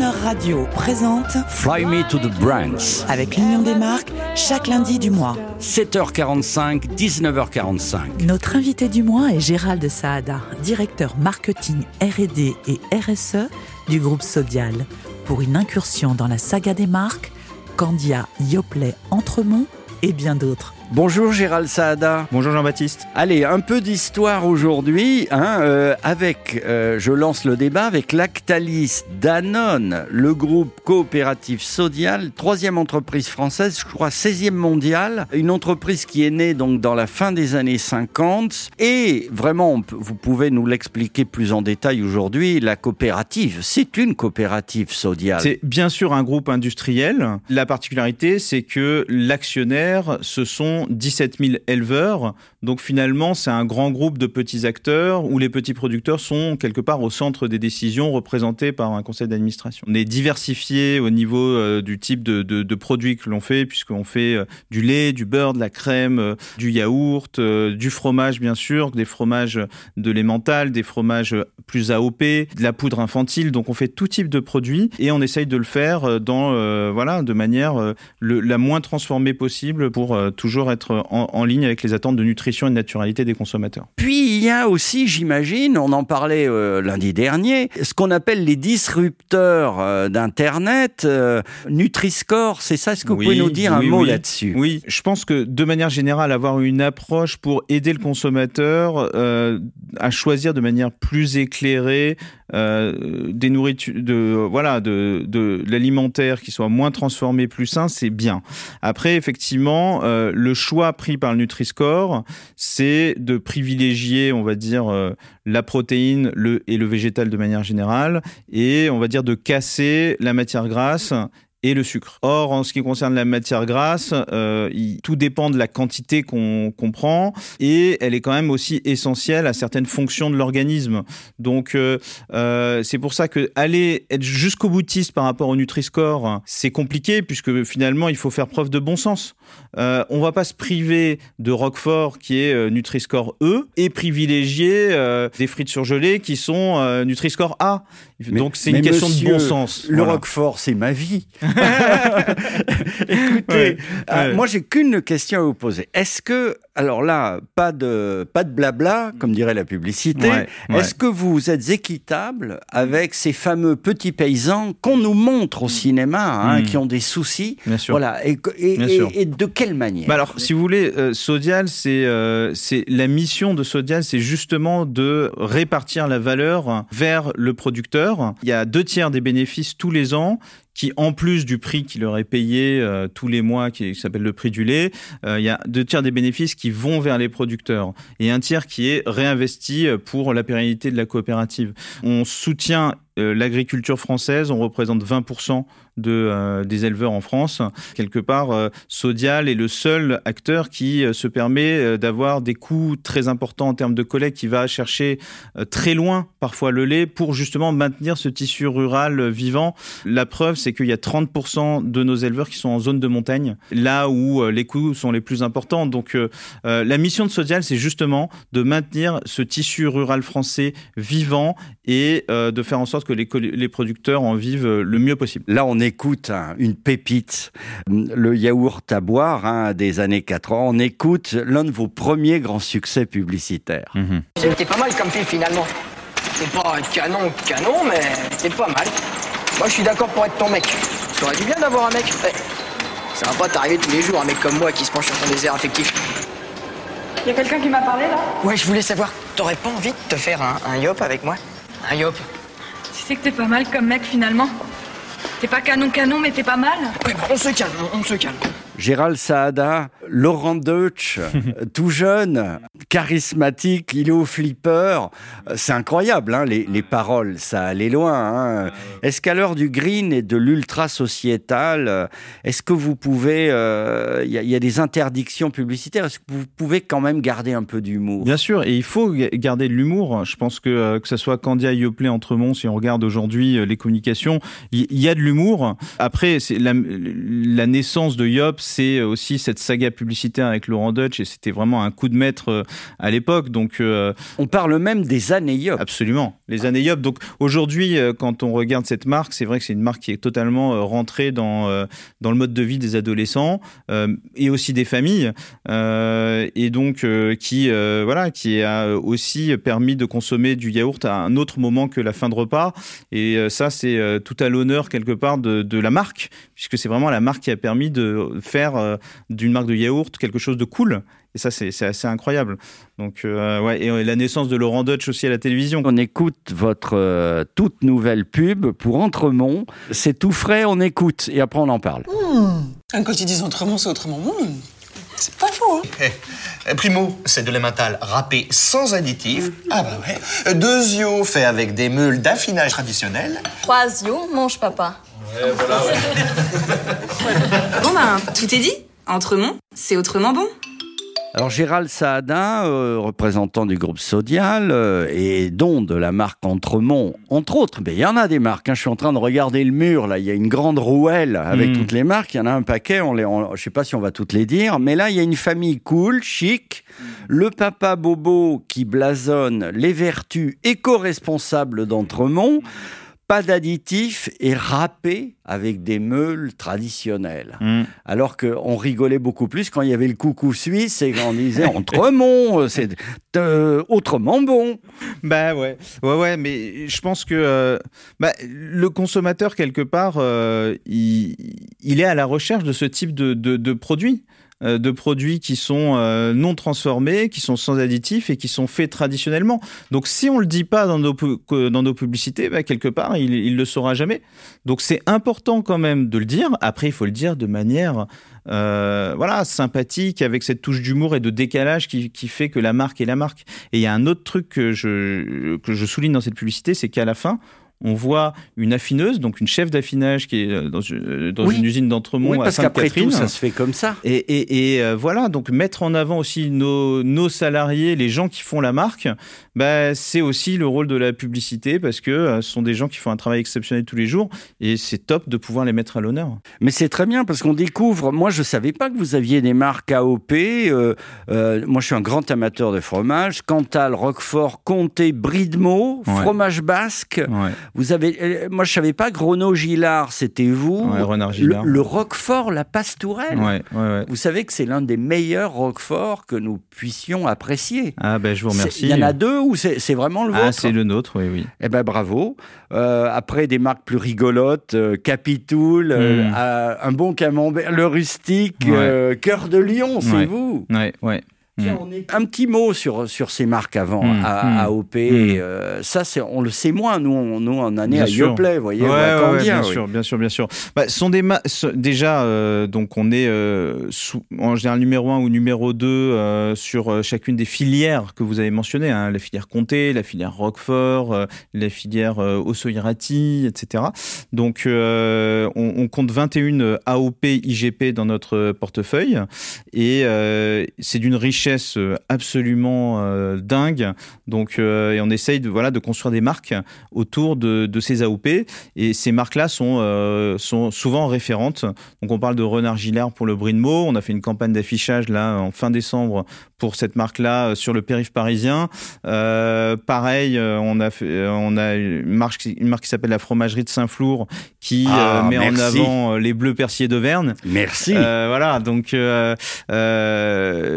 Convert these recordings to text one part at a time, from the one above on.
Radio présente Fly Me to the Brands. avec l'Union des marques chaque lundi du mois. 7h45, 19h45. Notre invité du mois est Gérald Saada, directeur marketing R&D et RSE du groupe Sodial, pour une incursion dans la saga des marques Candia, Yoplait, Entremont et bien d'autres. Bonjour Gérald Saada. Bonjour Jean-Baptiste. Allez, un peu d'histoire aujourd'hui, hein, euh, avec, euh, je lance le débat, avec Lactalis, Danone, le groupe coopératif Sodial, troisième entreprise française, je crois 16e mondiale, une entreprise qui est née donc dans la fin des années 50, et vraiment, vous pouvez nous l'expliquer plus en détail aujourd'hui, la coopérative, c'est une coopérative Sodial. C'est bien sûr un groupe industriel. La particularité, c'est que l'actionnaire, ce sont 17 000 éleveurs. Donc finalement, c'est un grand groupe de petits acteurs où les petits producteurs sont quelque part au centre des décisions représentés par un conseil d'administration. On est diversifié au niveau euh, du type de, produits que l'on fait, puisqu'on fait euh, du lait, du beurre, de la crème, euh, du yaourt, du fromage bien sûr, des fromages de l'emmental, des fromages plus AOP, de la poudre infantile. Donc on fait tout type de produits et on essaye de le faire dans voilà de manière la moins transformée possible pour euh, être en, en ligne avec les attentes de nutrition et de naturalité des consommateurs. Puis il y a aussi, j'imagine, on en parlait euh, lundi dernier, ce qu'on appelle les disrupteurs euh, d'Internet, euh, Nutri-Score, c'est ça Est-ce que vous Oui, pouvez nous dire un mot oui. là-dessus? Oui, je pense que de manière générale, avoir une approche pour aider le consommateur euh, à choisir de manière plus éclairée euh, des nourritures, de voilà, de, de l'alimentaire qui soit moins transformé, plus sain, c'est bien. Après, effectivement, euh, le choix pris par le Nutri-Score, c'est de privilégier, on va dire, euh, la protéine le, et le végétal de manière générale, et on va dire de casser la matière grasse et le sucre. Or, en ce qui concerne la matière grasse, euh, il- tout dépend de la quantité qu'on prend et elle est quand même aussi essentielle à certaines fonctions de l'organisme. Donc, euh, euh, c'est pour ça que aller être jusqu'au boutiste par rapport au Nutri-Score, c'est compliqué puisque finalement, il faut faire preuve de bon sens. Euh, on va pas se priver de Roquefort qui est Nutri-Score E et privilégier des frites surgelées qui sont Nutri-Score A. Donc, c'est une question monsieur, de bon sens. Le Voilà. Roquefort, c'est ma vie. Écoutez, Ouais, euh, ouais. moi j'ai qu'une question à vous poser. Est-ce que, alors là, pas de, pas de blabla, comme dirait la publicité, Ouais, est-ce que vous êtes équitable avec ces fameux petits paysans qu'on nous montre au cinéma, hein, Mm. qui ont des soucis Bien sûr. Voilà, et, et- Bien et- sûr. et de quelle manière Bah alors, si vous voulez, euh, Sodial, c'est euh, la mission de Sodial, c'est justement de répartir la valeur vers le producteur. Il y a deux tiers des bénéfices tous les ans qui, en plus du prix qui leur est payé euh, tous les mois, qui, s'appelle le prix du lait, euh, il y a deux tiers des bénéfices qui vont vers les producteurs et un tiers qui est réinvesti euh, pour la pérennité de la coopérative. On soutient l'agriculture française, on représente 20% de, euh, des éleveurs en France. Quelque part, euh, Sodial est le seul acteur qui euh, se permet euh, d'avoir des coûts très importants en termes de collecte, qui va chercher euh, très loin parfois le lait pour justement maintenir ce tissu rural euh, vivant. La preuve, c'est qu'il y a 30% de nos éleveurs qui sont en zone de montagne, là où euh, les coûts sont les plus importants. Donc euh, euh, la mission de Sodial, c'est justement de maintenir ce tissu rural français vivant et euh, de faire en sorte que les, producteurs en vivent le mieux possible. Là, on écoute hein, une pépite, le yaourt à boire hein, des années 80. On écoute l'un de vos premiers grands succès publicitaires. C'était pas mal comme film finalement. C'est pas un canon canon, mais c'est pas mal. Moi je suis d'accord pour être ton mec. Ça aurait du bien d'avoir un mec. Eh, ça va pas t'arriver tous les jours, un mec comme moi qui se penche sur ton désert affectif. Y a quelqu'un qui m'a parlé là? Ouais, je voulais savoir, t'aurais pas envie de te faire un, un yop avec moi? Un yop? Sais que t'es pas mal comme mec finalement. T'es pas canon canon, mais t'es pas mal. Ouais, bah, on se calme, on, on se calme. Gérald Saada, Laurent Deutsch, tout jeune, charismatique, il est au flipper. Euh, C'est incroyable, hein, les, les paroles, ça allait loin. hein. Est-ce qu'à l'heure du green et de l'ultra-sociétal, euh, est-ce que vous pouvez... euh, Il y, a- il y a des interdictions publicitaires, est-ce que vous pouvez quand même garder un peu d'humour? Bien sûr, et il faut ga- garder de l'humour. Je pense que euh, que ce soit Candia Yoplait Entremont, si on regarde aujourd'hui euh, les communications, il y, a de l'humour. Après, la, la naissance de Yop, c'est aussi cette saga publicitaire avec Laurent Deutsch, et c'était vraiment un coup de maître euh, à l'époque. Donc, on parle même des années Yop. Absolument, les années Yop. Donc aujourd'hui, quand on regarde cette marque, c'est vrai que c'est une marque qui est totalement rentrée dans dans le mode de vie des adolescents et aussi des familles, et donc qui voilà, qui a aussi permis de consommer du yaourt à un autre moment que la fin de repas. Et ça, c'est tout à l'honneur quelque part de, de la marque, puisque c'est vraiment la marque qui a permis de faire euh, d'une marque de yaourt quelque chose de cool. Et ça, c'est assez incroyable. Donc, euh, ouais, et la naissance de Laurent Dutch aussi à la télévision. On écoute votre euh, toute nouvelle pub pour Entremont. C'est tout frais, on écoute et après on en parle. Mmh. Quand ils disent Entremont, c'est autrement bon. C'est pas faux, hein eh, Primo, c'est de l'emmental râpé sans additifs. Ah bah ouais. Deux fait avec des meules d'affinage traditionnel. Trois mange papa. Ouais, voilà, ouais. bon ben, tout est dit. Entremont, c'est autrement bon. Alors Gérald Saadin, euh, représentant du groupe Sodial euh, et dont de la marque Entremont, entre autres, mais il y en a des marques. Hein. je suis en train de regarder le mur là, il y a une grande rouelle avec hmm. toutes les marques. Il y en a un paquet. On les, je sais pas si on va toutes les dire, mais là il y a une famille cool, chic. Le papa Bobo qui blasonne les vertus éco-responsables d'Entremont pas d'additifs et râpé avec des meules traditionnelles. Mm. Alors qu'on rigolait beaucoup plus quand il y avait le coucou suisse et qu'on disait Entremont, euh, c'est euh, autrement bon. Bah ouais, ouais, ouais, mais je pense que euh, bah, le consommateur, quelque part, il, il, est à la recherche de ce type de, de, de produits. Euh, de produits qui sont euh, non transformés, qui sont sans additifs et qui sont faits traditionnellement. Donc si on le dit pas dans nos, dans nos publicités, bah, quelque part, il, il le saura jamais. Donc c'est important quand même de le dire. Après, il faut le dire de manière euh, voilà, sympathique, avec cette touche d'humour et de décalage qui, qui, fait que la marque est la marque. Et il y a un autre truc que je, que je souligne dans cette publicité, c'est qu'à la fin, on voit une affineuse, donc une chef d'affinage qui est euh, dans, euh, une usine d'Entremont oui, à Sainte-Catherine. ça se fait comme ça. Et, euh, voilà, donc mettre en avant aussi nos, salariés, les gens qui font la marque, bah, c'est aussi le rôle de la publicité parce que ce sont des gens qui font un travail exceptionnel tous les jours et c'est top de pouvoir les mettre à l'honneur. Mais c'est très bien parce qu'on découvre. Moi, je savais pas que vous aviez des marques AOP. moi, je suis un grand amateur de fromage. Cantal, Roquefort, Comté, de fromage basque. Vous avez, euh, moi je savais pas, Grono Gillard, c'était vous. Renard Gillard. Le, Roquefort, la Pastourelle. Ouais, vous savez que c'est l'un des meilleurs Roquefort que nous puissions apprécier. Ah ben je vous remercie. Il y en a deux ou c'est vraiment le ah, vôtre Ah c'est le nôtre, oui, oui. Eh ben bravo. Euh, après des marques plus rigolotes, euh, Capitoul, hmm. un bon camembert, le rustique, Cœur de Lion, c'est vous. Ouais, ouais. Hmm. Un petit mot sur, sur ces marques avant, hmm. à, AOP. Hmm. Euh, ça, c'est, on le sait moins, nous, on, nous en année à Yoplait, vous voyez, bien sûr, bien sûr, bien sûr. Bah, sont des déjà, euh, donc on est euh, en général numéro 1 ou numéro 2 sur chacune des filières que vous avez mentionnées, hein, la filière Comté, la filière Roquefort, la filière Ossoirati, etc. Donc, on, on, compte 21 AOP IGP dans notre portefeuille et c'est d'une richesse euh, absolument euh, dingue. Donc, euh, et on essaye de, voilà, de construire des marques autour de, de ces AOP. Et ces marques-là sont, sont souvent référentes. Donc, on parle de Renard Gillard pour le Brinmo. On a fait une campagne d'affichage là en fin décembre pour cette marque-là sur le périph' parisien. pareil, on a fait, on a une marque, une marque qui s'appelle la fromagerie de Saint-Flour qui ah, met en avant les bleus persillés d'Auvergne. Merci. voilà, donc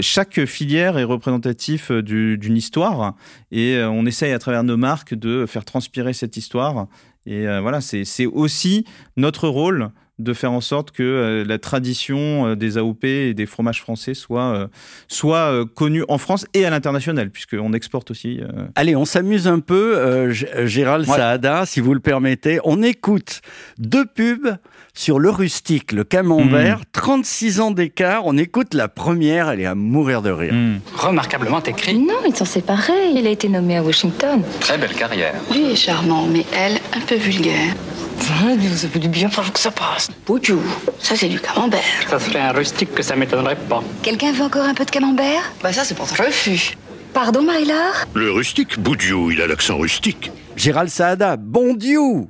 chaque filière est représentatif euh, d'une histoire et euh, on essaye à travers nos marques de faire transpirer cette histoire. Et euh, voilà, c'est aussi notre rôle de faire en sorte que la tradition des AOP et des fromages français soit, soit connue en France et à l'international, puisqu'on exporte aussi. Allez, on s'amuse un peu, Gérald Saada, si vous le permettez. On écoute deux pubs sur le rustique, le camembert, 36 hmm. ans d'écart. On écoute la première, elle est à mourir de rire. Hmm. Remarquablement écrit. Non, ils sont séparés. Il a été nommé à Washington. Très belle carrière. Lui est charmant, mais elle, un peu vulgaire. Ça fait du bien pendant que ça passe. Boudjou, ça c'est du camembert. Ça serait un rustique que ça m'étonnerait pas. Quelqu'un veut encore un peu de camembert? Bah ça c'est pour ça. Refus. Pardon, Marie-Laure? Le rustique, Boudjou, il a l'accent rustique. Gérald Saada, bon Dieu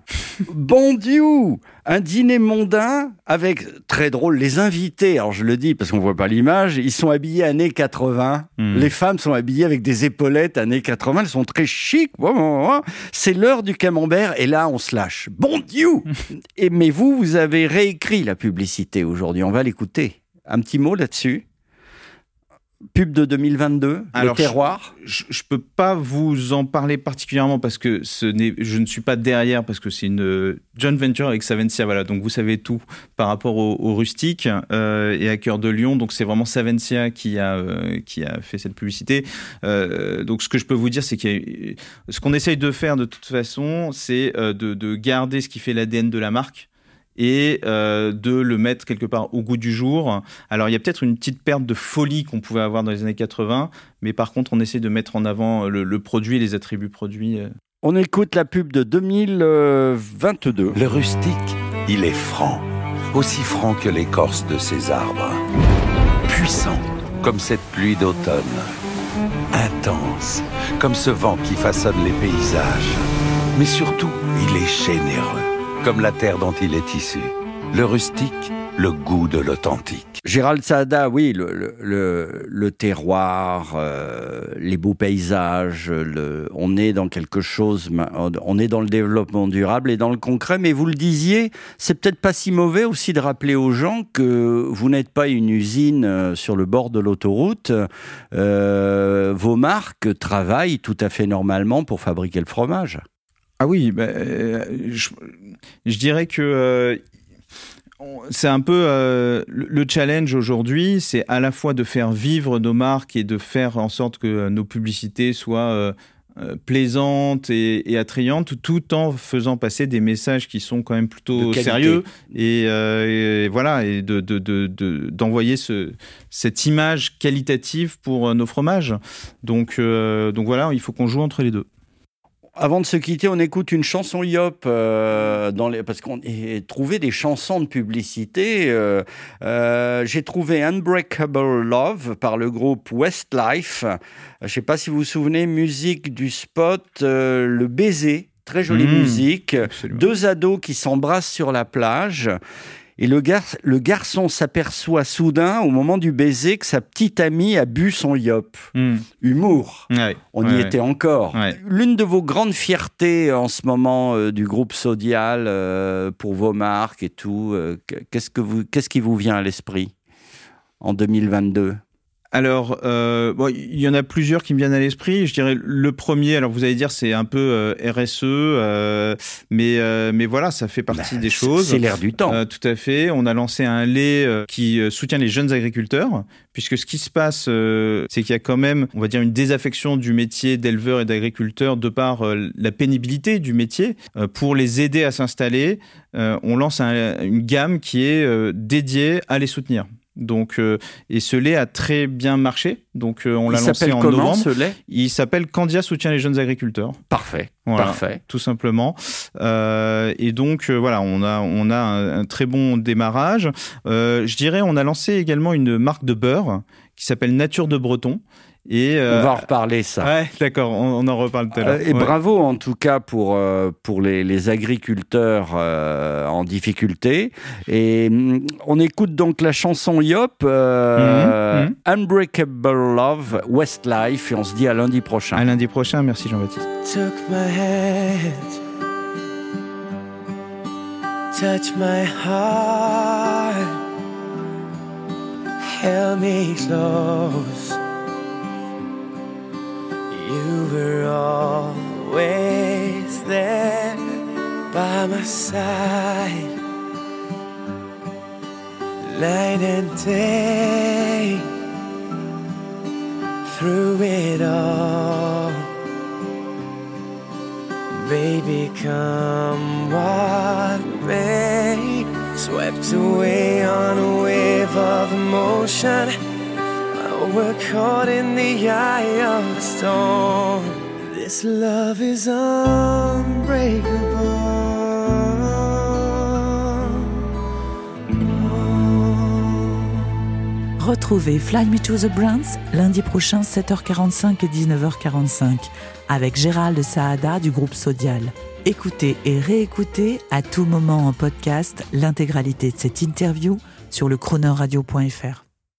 Bon Dieu Un dîner mondain avec, très drôle, les invités. Alors je le dis parce qu'on voit pas l'image, ils sont habillés années 80. Hmm. Les femmes sont habillées avec des épaulettes années 80. Elles sont très chic. C'est l'heure du camembert et là on se lâche. Bon Dieu Et mais vous, vous avez réécrit la publicité aujourd'hui. On va l'écouter. Un petit mot là-dessus? Pub de 2022, Alors, le terroir. Je, je peux pas vous en parler particulièrement parce que ce je ne suis pas derrière parce que c'est une euh, joint venture avec Savencia, voilà. Donc vous savez tout par rapport au, au rustique euh, et à cœur de Lyon. Donc c'est vraiment Savencia qui a euh, qui a fait cette publicité. Euh, donc ce que je peux vous dire, c'est que ce qu'on essaye de faire de toute façon, c'est de, de garder ce qui fait l'ADN de la marque et euh, de le mettre quelque part au goût du jour. Alors il y a peut-être une petite perte de folie qu'on pouvait avoir dans les années 80, mais par contre on essaie de mettre en avant le, le produit, les attributs produits. euh. On écoute la pub de 2022. Le rustique, il est franc, aussi franc que l'écorce de ses arbres. Puissant, comme cette pluie d'automne. Intense, comme ce vent qui façonne les paysages. Mais surtout, il est généreux, comme la terre dont il est issu. Le rustique, le goût de l'authentique. Gérald Saada, oui, le, terroir, euh, les beaux paysages, on est dans quelque chose, on est dans le développement durable et dans le concret, mais vous le disiez, c'est peut-être pas si mauvais aussi de rappeler aux gens que vous n'êtes pas une usine euh, sur le bord de l'autoroute, euh, vos marques travaillent tout à fait normalement pour fabriquer le fromage. Ah oui, bah, je, je, dirais que euh, c'est un peu euh, le challenge aujourd'hui, c'est à la fois de faire vivre nos marques et de faire en sorte que nos publicités soient euh, plaisantes et, et, attrayantes, tout en faisant passer des messages qui sont quand même plutôt sérieux et, euh, et, voilà et de d'envoyer de, de, ce, cette image qualitative pour nos fromages. Donc euh, donc voilà, il faut qu'on joue entre les deux. Avant de se quitter, on écoute une chanson Yop euh, dans les, parce qu'on a trouvé des chansons de publicité. Euh, euh, J'ai trouvé Unbreakable Love par le groupe Westlife. Je ne sais pas si vous vous souvenez, musique du spot Le Baiser. Très jolie mmh, musique. Absolument. Deux ados qui s'embrassent sur la plage. Et le, gar le garçon s'aperçoit soudain, au moment du baiser, que sa petite amie a bu son yop. Hmm. Mm. Humour. On ouais, y était encore. Ouais. L'une de vos grandes fiertés en ce moment euh, du groupe Sodial euh, pour vos marques et tout, euh, qu'est-ce, que vous, qu'est-ce qui vous vient à l'esprit en 2022 alors, euh, bon, il y en a plusieurs qui me viennent à l'esprit. Je dirais le premier, alors vous allez dire c'est un peu euh, RSE, euh, mais mais voilà, ça fait partie bah, des choses. C'est l'air du temps. Tout à fait. On a lancé un lait qui soutient les jeunes agriculteurs, puisque ce qui se passe, c'est qu'il y a quand même, on va dire, une désaffection du métier d'éleveur et d'agriculteur de par la pénibilité du métier. pour les aider à s'installer, on lance un, une gamme qui est dédiée à les soutenir. Donc, euh, et ce lait a très bien marché. Donc, euh, on l'a lancé en comment, novembre. Ce lait? Il s'appelle Candia soutient les jeunes agriculteurs. Parfait. Voilà, Parfait. Tout simplement. Euh, et donc, voilà, on a, on a un, un très bon démarrage. je dirais, on a lancé également une marque de beurre qui s'appelle Nature de Breton. Et euh, on va en reparler ça. Ouais, d'accord, on, on, en reparle tout à l'heure. et ouais. bravo en tout cas pour euh, pour les, les agriculteurs euh, en difficulté. Et mm, on écoute donc la chanson Yop, mm -hmm. Unbreakable Love, Westlife, et on se dit à lundi prochain. À lundi prochain, merci Jean-Baptiste. Took my hand, touch my heart, held me close. You were always there by my side, night and day, through it all. Baby, come what may, swept away on a wave of emotion. We're caught in the eye of. This love is unbreakable. Retrouvez Fly Me to the Brands lundi prochain 7h45 et 19h45 avec Gérald Saada du groupe Sodial. Écoutez et réécoutez à tout moment en podcast l'intégralité de cette interview sur le chronoradio.fr.